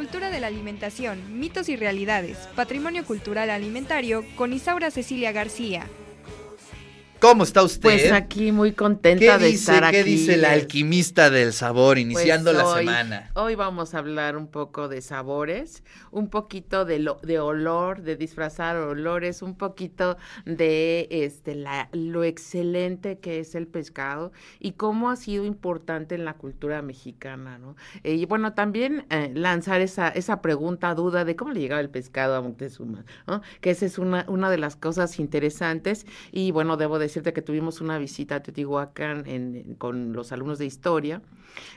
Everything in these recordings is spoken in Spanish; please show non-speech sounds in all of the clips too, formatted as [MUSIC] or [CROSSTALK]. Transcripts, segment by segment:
Cultura de la alimentación, mitos y realidades, patrimonio cultural alimentario con Isaura Cecilia García. ¿Cómo está usted? Pues aquí muy contenta de estar aquí. ¿Qué dice el alquimista del sabor Pues iniciando la semana? Hoy vamos a hablar un poco de sabores, un poquito de, lo, de olor, de disfrazar olores, un poquito de este la, lo excelente que es el pescado y cómo ha sido importante en la cultura mexicana, ¿no? Eh, y bueno, también eh, lanzar esa, esa pregunta, duda de cómo le llegaba el pescado a Moctezuma, ¿no? Que esa es una, una de las cosas interesantes y bueno, debo decirte que tuvimos una visita a Teotihuacán en- con los alumnos de historia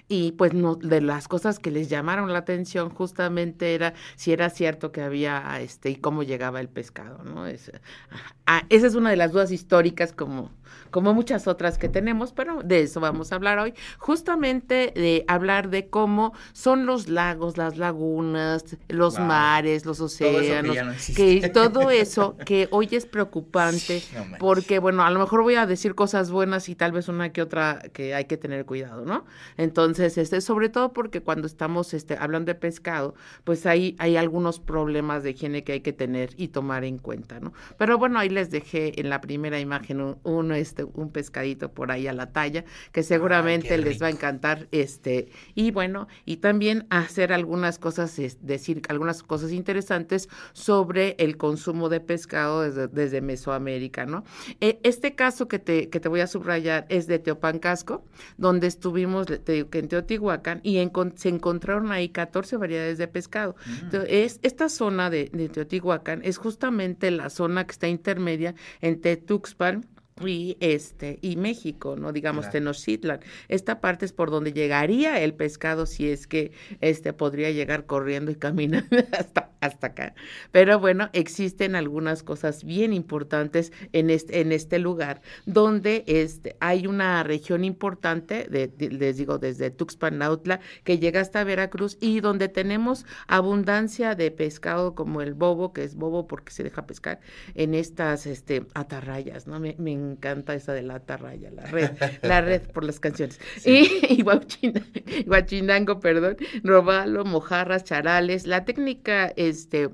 y pues no, de las cosas que les llamaron la atención justamente era si era cierto que había este y cómo llegaba el pescado, ¿no? Es, ah, esa es una de las dudas históricas como, como muchas otras que tenemos, pero de eso vamos a hablar hoy. Justamente de hablar de cómo son los lagos, las lagunas, los Wow. mares, los Todo océanos, no existe. que todo eso que [LAUGHS] hoy es preocupante No porque, bueno, a lo mejor voy a decir cosas buenas y tal vez una que otra que hay que tener cuidado, ¿no? Entonces, este, sobre todo porque cuando estamos este, hablando de pescado, pues ahí hay algunos problemas de higiene que hay que tener y tomar en cuenta, ¿no? Pero bueno, ahí les dejé en la primera imagen un, un, este, un pescadito por ahí a la talla, que seguramente les va a encantar, este, y bueno, y también hacer algunas cosas, es decir, algunas cosas interesantes sobre el consumo de pescado desde, desde Mesoamérica, ¿no? Eh, este caso que te, que te voy a subrayar es de Teopancasco, donde estuvimos te en Teotihuacán y se encontraron ahí 14 variedades de pescado. Mm. Entonces, es, esta zona de, de Teotihuacán es justamente la zona que está intermedia entre Tuxpan y este y México, no digamos Claro. Tenochtitlan. Esta parte es por donde llegaría el pescado si es que este podría llegar corriendo y caminando [LAUGHS] hasta hasta acá. Pero bueno, existen algunas cosas bien importantes en este en este lugar donde este hay una región importante de, de- les digo desde Tuxpan Nautla que llega hasta Veracruz y donde tenemos abundancia de pescado como el bobo, que es bobo porque se deja pescar en estas este atarrayas, ¿no? Me, me encanta esa de la atarraya, la red, la red [LAUGHS] por las canciones. Y, y guachina- guachinango, perdón, robalo, mojarras, charales, la técnica este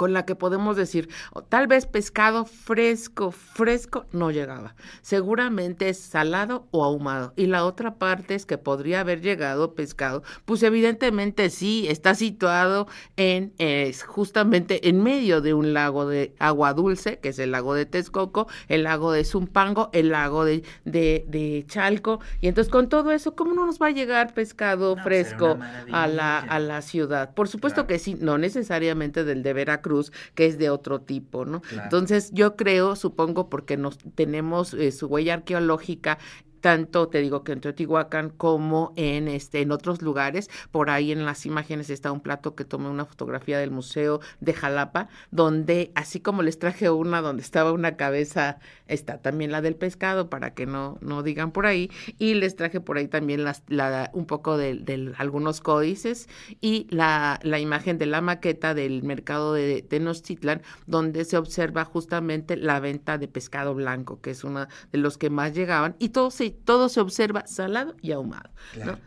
con la que podemos decir, o tal vez pescado fresco, fresco, no llegaba. Seguramente es salado o ahumado. Y la otra parte es que podría haber llegado pescado, pues evidentemente sí, está situado en, es justamente en medio de un lago de agua dulce, que es el lago de Texcoco, el lago de Zumpango, el lago de, de, de Chalco. Y entonces con todo eso, ¿cómo no nos va a llegar pescado No, fresco a la, a la ciudad? Por supuesto Claro. que sí, no necesariamente del de Veracruz, que es de otro tipo, ¿no? Claro. Entonces, yo creo, supongo, porque nos tenemos eh, su huella arqueológica tanto te digo que en Teotihuacán como en este en otros lugares. Por ahí en las imágenes está un plato que tomé una fotografía del museo de Jalapa donde así como les traje una donde estaba una cabeza está también la del pescado para que no no digan por ahí. Y les traje por ahí también las la un poco de, algunos códices y la, la imagen de la maqueta del mercado de Tenochtitlan donde se observa justamente la venta de pescado blanco que es una de los que más llegaban. Y todo se todo se observa salado y ahumado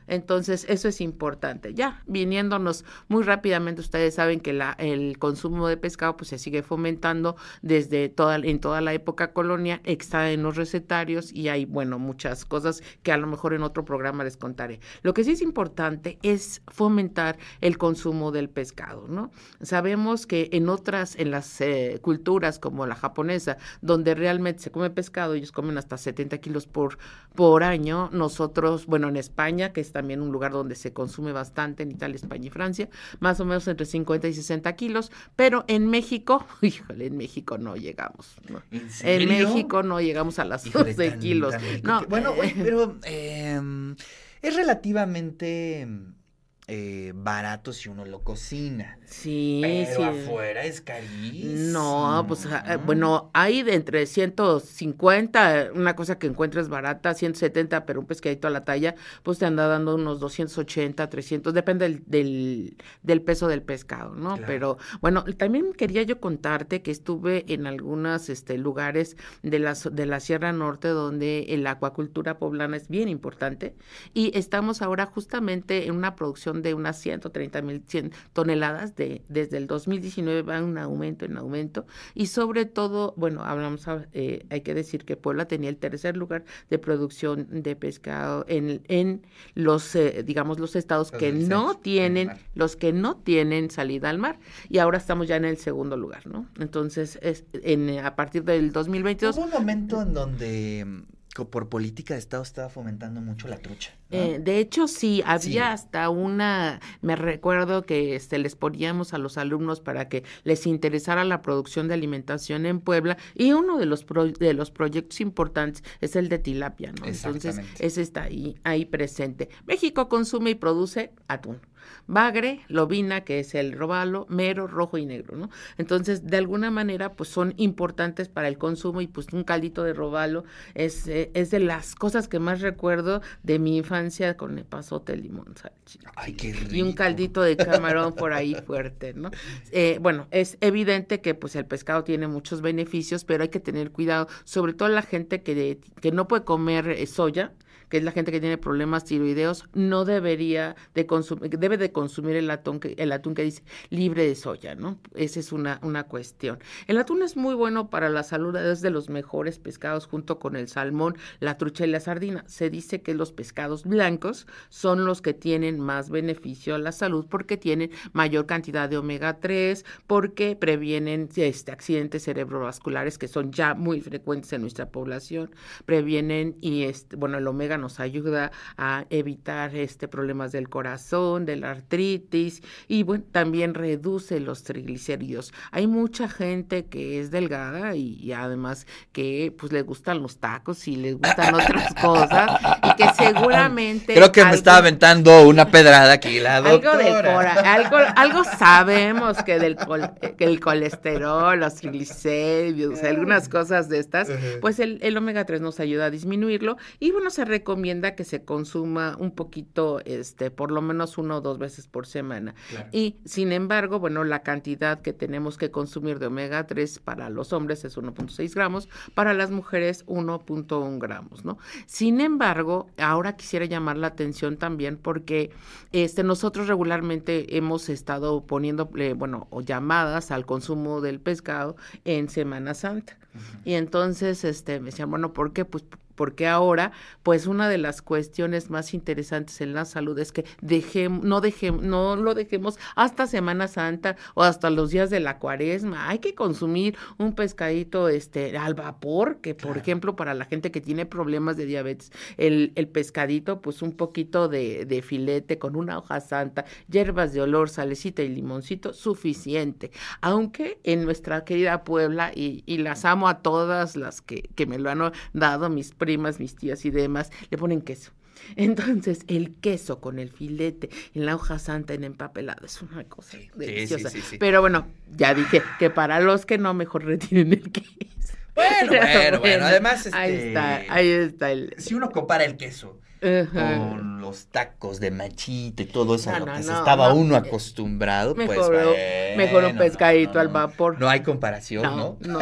entonces eso es importante. Ya viniéndonos muy rápidamente ustedes saben que la, el consumo de pescado pues se sigue fomentando desde toda en toda la época colonial está en los recetarios y hay bueno muchas cosas que a lo mejor en otro programa les contaré. Lo que sí es importante es fomentar el consumo del pescado no sabemos que en otras en las eh, culturas como la japonesa donde realmente se come pescado ellos comen hasta 70 kilos por por año nosotros bueno en España que es también un lugar donde se consume bastante en Italia España y Francia más o menos entre 50 y 60 kilos pero en México [LAUGHS] híjole en México no llegamos ¿no? ¿En? México no llegamos a las Híjole, 12 tan- kilos. tan No, que- [LAUGHS] bueno, eh, pero em, es relativamente eh, barato si uno lo cocina. sí, Pero sí. afuera es carísimo. No, pues ah, eh, bueno, hay de entre 150, una cosa que encuentres barata, 170, pero un pescadito a la talla, pues te anda dando unos 280, 300, depende del, del, del peso del pescado, ¿no? Claro. Pero bueno, también quería yo contarte que estuve en algunos este, lugares de la, de la Sierra Norte donde la acuacultura poblana es bien importante y estamos ahora justamente en una producción producción de unas 130 mil toneladas, de, desde el 2019 va en aumento, en aumento, y sobre todo, bueno, hablamos, eh, hay que decir que Puebla tenía el tercer lugar de producción de pescado en, en los, eh, digamos, los estados que no tienen, los que no tienen salida al mar, y ahora estamos ya en el segundo lugar, ¿no? Entonces, es, en, a partir del 2022... Hubo un momento en donde por política de Estado estaba fomentando mucho la trucha. Eh, de hecho, sí, había hasta una, me recuerdo que este, les poníamos a los alumnos para que les interesara la producción de alimentación en Puebla y uno de los, de los proyectos importantes es el de tilapia, ¿no? Entonces, ese está ahí, ahí presente. México consume y produce atún bagre, lobina, que es el robalo, mero, rojo y negro, ¿no? Entonces, de alguna manera, pues son importantes para el consumo y pues un caldito de robalo es, eh, es de las cosas que más recuerdo de mi infancia con el pasote limón Ay, qué rico. Y un caldito de camarón por ahí fuerte, ¿no? Eh, bueno, es evidente que pues el pescado tiene muchos beneficios, pero hay que tener cuidado, sobre todo la gente que, que no puede comer eh, soya, que es la gente que tiene problemas tiroideos, no debería de consumir, debe de consumir el atún que, el atún que dice libre de soya, ¿no? Esa es una, una cuestión. El atún es muy bueno para la salud, es de los mejores pescados junto con el salmón, la trucha y la sardina. Se dice que los pescados blancos son los que tienen más beneficio a la salud porque tienen mayor cantidad de omega 3, porque previenen este, accidentes cerebrovasculares que son ya muy frecuentes en nuestra población, previenen y este, bueno, el omega nos ayuda a evitar este problemas del corazón, de la artritis y bueno, también reduce los triglicéridos. Hay mucha gente que es delgada y, además que pues le gustan los tacos y les gustan otras [LAUGHS] cosas y que seguramente Creo que me estaba aventando una pedrada aquí la doctora. Algo, algo, sabemos que del [LAUGHS] que el colesterol, los triglicéridos, algunas cosas de estas, pues el, el omega 3 nos ayuda a disminuirlo y bueno, se recomienda que se consuma un poquito, este, por lo menos uno o dos veces por semana. Y sin embargo, bueno, la cantidad que tenemos que consumir de omega 3 para los hombres es 1.6 gramos, para las mujeres 1.1 gramos, ¿no? Sin embargo, ahora quisiera llamar la atención también porque este, nosotros regularmente hemos estado poniendo, bueno, llamadas al consumo del pescado en Semana Santa. Y entonces, este, me decían, bueno, ¿por qué? Pues porque ahora, pues una de las cuestiones más interesantes en la salud es que dejemos, no dejemos, no lo dejemos hasta Semana Santa o hasta los días de la cuaresma. Hay que consumir un pescadito este al vapor, que por ejemplo, para la gente que tiene problemas de diabetes, el, el pescadito, pues un poquito de, de filete con una hoja santa, hierbas de olor, salecita y limoncito, suficiente. Aunque en nuestra querida Puebla, y, y las amo a todas las que, que me lo han dado, mis primas, mis tías y demás, le ponen queso. [LAUGHS] Entonces, el queso con el filete en la hoja santa en empapelado es una cosa deliciosa. Pero bueno, ya dije que para los que no, mejor retiren el queso. [LAUGHS] Bueno, [LAUGHS] bueno, bueno, además ahí está, este, ahí está el si uno compara el queso con los tacos de machito y todo eso a lo que se estaba uno acostumbrado, pues mejor un pescadito al vapor. No hay comparación, ¿no? No,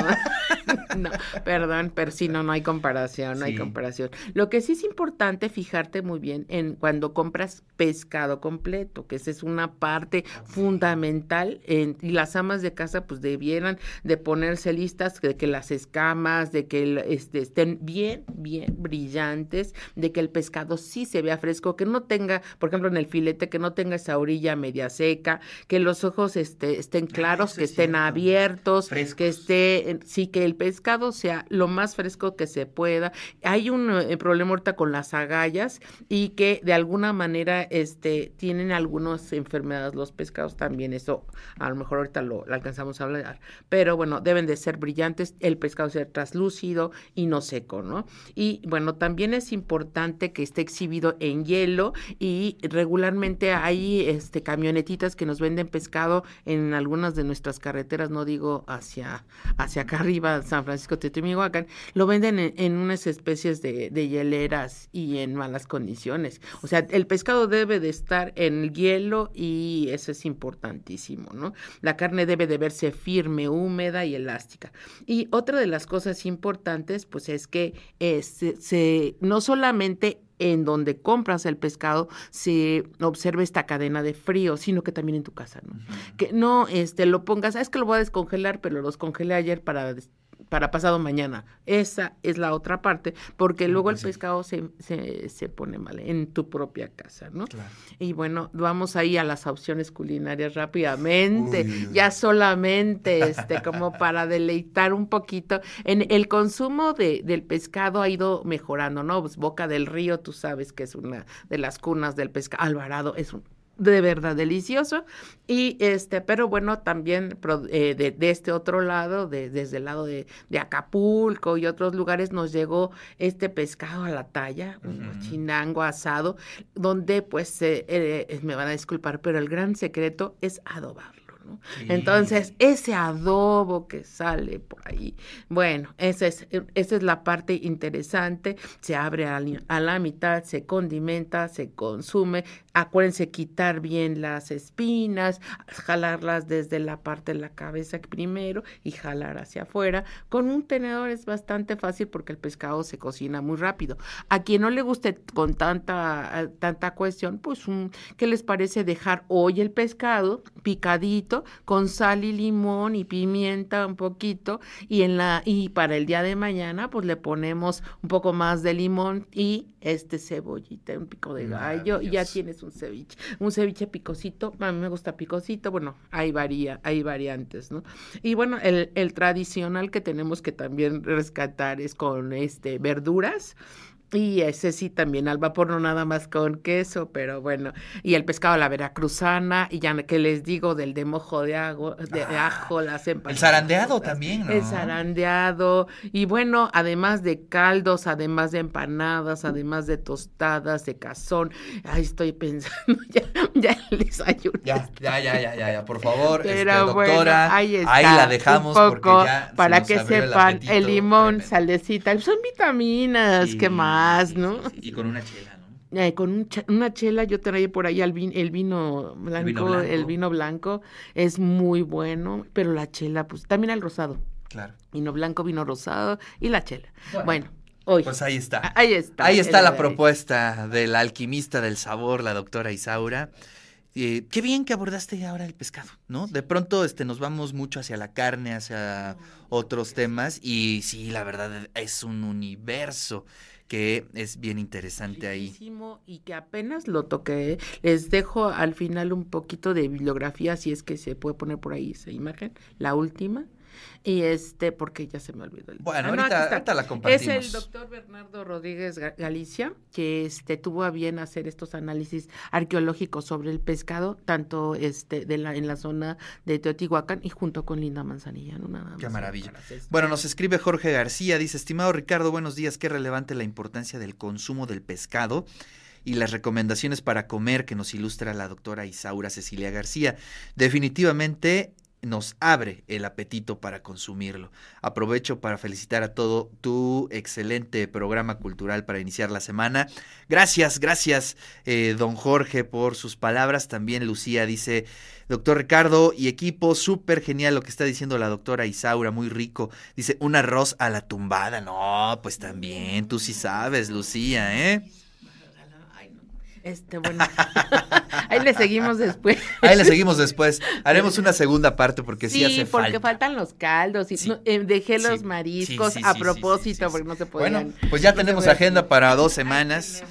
[LAUGHS] no, perdón, pero sí, no, no hay comparación, no hay comparación. Lo que sí es importante fijarte muy bien en cuando compras pescado completo, que esa es una parte fundamental en, y las amas de casa pues debieran de ponerse listas de que las escamas, de que este, estén bien, bien brillantes, de que el pescado sí se vea fresco, que no tenga, por ejemplo, en el filete, que no tenga esa orilla media seca, que los ojos este, estén ah, claros, que estén abiertos, que esté, sí, que el pescado sea lo más fresco que se pueda. Hay un eh, problema ahorita con las agallas y que de alguna manera este, tienen algunas enfermedades los pescados también, eso a lo mejor ahorita lo, alcanzamos a hablar, pero bueno, deben de ser brillantes, el pescado ser traslúcido y no seco, ¿no? Y bueno, también es importante que esté exhibido en hielo y regularmente hay este camionetitas que nos venden pescado en algunas de nuestras carreteras, no digo hacia, hacia acá arriba, San Francisco Tetemihuacán, lo venden en, unas especies de, de, hieleras y en malas condiciones. O sea, el pescado debe de estar en el hielo y eso es importantísimo, ¿no? La carne debe de verse firme, húmeda y elástica. Y otra de las cosas importantes, pues es que eh, se, no solamente en donde compras el pescado se observa esta cadena de frío, sino que también en tu casa, ¿no? Que no este lo pongas, ah, es que lo voy a descongelar, pero lo descongelé ayer para para pasado mañana. Esa es la otra parte, porque luego el pescado se, se, se, pone mal en tu propia casa, ¿no? Y bueno, vamos ahí a las opciones culinarias rápidamente, ya solamente este, como para deleitar un poquito. En el consumo de, del pescado ha ido mejorando, ¿no? Pues Boca del Río, tú sabes que es una de las cunas del pescado. Alvarado es un de verdad delicioso. Y este, pero bueno, también eh, de, este otro lado, de, desde el lado de, de, Acapulco y otros lugares, nos llegó este pescado a la talla, un chinango asado, donde pues eh, me van a disculpar, pero el gran secreto es Entonces, ese adobo que sale por ahí, bueno, esa es, esa es la parte interesante, se abre a, la mitad, se condimenta, se consume, acuérdense quitar bien las espinas, jalarlas desde la parte de la cabeza primero y jalar hacia afuera. Con un tenedor es bastante fácil porque el pescado se cocina muy rápido. A quien no le guste con tanta, tanta cuestión, pues, un, ¿qué les parece dejar hoy el pescado picadito? Con sal y limón y pimienta un poquito y en la y para el día de mañana pues le ponemos un poco más de limón y este cebollita, un pico de gallo y ya tienes un ceviche, un ceviche picosito, a mí me gusta picosito, bueno, hay varía, hay variantes, ¿no? Y bueno, el, el tradicional que tenemos que también rescatar es con este verduras y ese sí también al vapor, no nada más con queso, pero bueno. Y el pescado a la veracruzana, y ya que les digo del de mojo de, ajo, de, ah, ajo, las empanadas. El zarandeado también, ¿no? El zarandeado. Y bueno, además de caldos, además de empanadas, además de tostadas, de cazón. Ahí estoy [LAUGHS] pensando ya, ya el desayuno. Ya, ya, ya, ya, ya, por favor, este, doctora. ahí, está, ahí, la dejamos porque ya para que sepan, el, limón, salecita, son vitaminas, ¿qué más? ¿No? Y con una chela, ¿no? Eh, con una chela, yo traía por ahí el, vino, el vino blanco, el vino blanco, es muy bueno, pero la chela, pues también el rosado. Claro. Vino blanco, vino rosado y la chela. Bueno, Hoy. Pues ahí está. Ahí está. Ahí está la propuesta del alquimista del sabor, la doctora Isaura. Eh, qué bien que abordaste ahora el pescado, ¿no? De pronto este, nos vamos mucho hacia la carne, hacia otros temas, y sí, la verdad es un universo que es bien interesante ahí. Y que apenas lo toqué. Les dejo al final un poquito de bibliografía, si es que se puede poner por ahí esa imagen, la última. Y este, porque ya se me olvidó. El... Bueno, ah, ahorita, la compartimos. Es el doctor Bernardo Rodríguez Galicia, que este, tuvo a bien hacer estos análisis arqueológicos sobre el pescado, tanto este, de la, en la zona de Teotihuacán y junto con Linda Manzanilla. ¿no? Nada Qué maravilla. Bueno, nos escribe Jorge García, dice, estimado Ricardo, buenos días, qué relevante la importancia del consumo del pescado y las recomendaciones para comer que nos ilustra la doctora Isaura Cecilia García. Definitivamente nos abre el apetito para consumirlo. Aprovecho para felicitar a todo tu excelente programa cultural para iniciar la semana. Gracias, gracias, eh, don Jorge, por sus palabras. También Lucía dice, doctor Ricardo y equipo, súper genial lo que está diciendo la doctora Isaura, muy rico. Dice, un arroz a la tumbada. No, pues también, tú sí sabes, Lucía, ¿eh? Este, bueno, ahí le seguimos después. [LAUGHS] Ahí le seguimos después. Haremos una segunda parte porque sí, hace falta. porque faltan los caldos y eh, dejé los mariscos a propósito porque no se podían. Bueno, pues ya tenemos agenda para dos semanas.